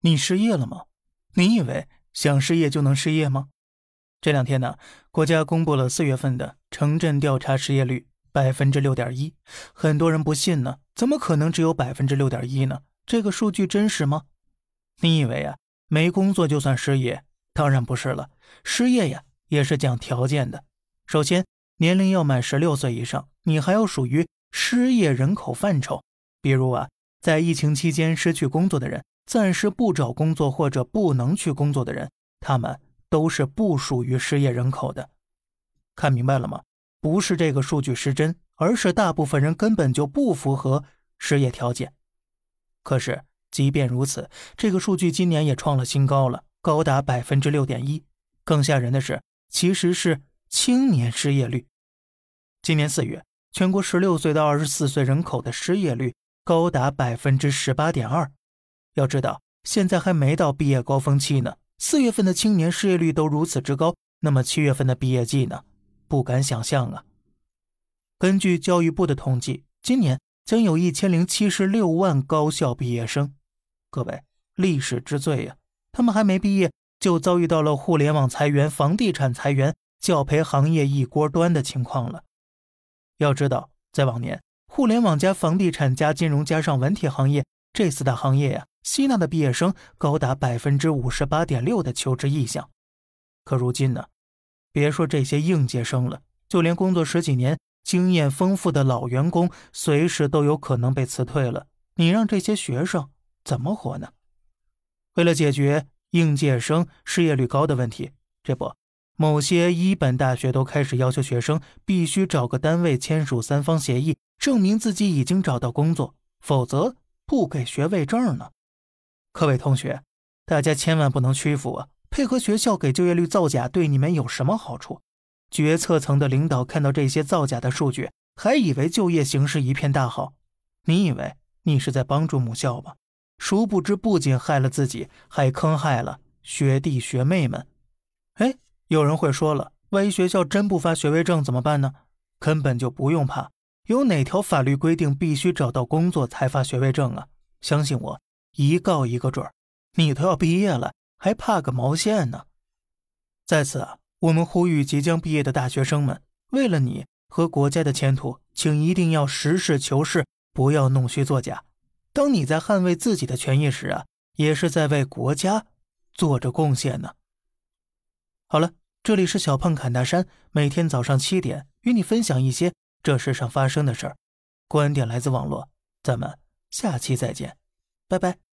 你失业了吗？你以为想失业就能失业吗？这两天呢，国家公布了四月份的城镇调查失业率百分之六点一，很多人不信呢，怎么可能只有百分之六点一呢？这个数据真实吗？你以为啊，没工作就算失业？当然不是了，失业呀也是讲条件的。首先，年龄要满十六岁以上，你还要属于失业人口范畴，比如啊，在疫情期间失去工作的人。暂时不找工作或者不能去工作的人，他们都是不属于失业人口的。看明白了吗？不是这个数据失真，而是大部分人根本就不符合失业条件。可是，即便如此，这个数据今年也创了新高了，高达百分之六点一。更吓人的是，其实是青年失业率。今年四月，全国十六岁到二十四岁人口的失业率高达百分之十八点二。要知道，现在还没到毕业高峰期呢。四月份的青年失业率都如此之高，那么七月份的毕业季呢？不敢想象啊！根据教育部的统计，今年将有一千零七十六万高校毕业生。各位，历史之最呀！他们还没毕业，就遭遇到了互联网裁员、房地产裁员、教培行业一锅端的情况了。要知道，在往年，互联网加房地产加金融加上文体行业这四大行业呀。吸纳的毕业生高达百分之五十八点六的求职意向，可如今呢？别说这些应届生了，就连工作十几年、经验丰富的老员工，随时都有可能被辞退了。你让这些学生怎么活呢？为了解决应届生失业率高的问题，这不，某些一本大学都开始要求学生必须找个单位签署三方协议，证明自己已经找到工作，否则不给学位证呢。各位同学，大家千万不能屈服啊！配合学校给就业率造假，对你们有什么好处？决策层的领导看到这些造假的数据，还以为就业形势一片大好。你以为你是在帮助母校吗？殊不知，不仅害了自己，还坑害了学弟学妹们。哎，有人会说了，万一学校真不发学位证怎么办呢？根本就不用怕，有哪条法律规定必须找到工作才发学位证啊？相信我。一告一个准儿，你都要毕业了，还怕个毛线呢？在此啊，我们呼吁即将毕业的大学生们，为了你和国家的前途，请一定要实事求是，不要弄虚作假。当你在捍卫自己的权益时啊，也是在为国家做着贡献呢。好了，这里是小胖侃大山，每天早上七点与你分享一些这世上发生的事儿，观点来自网络，咱们下期再见。拜拜。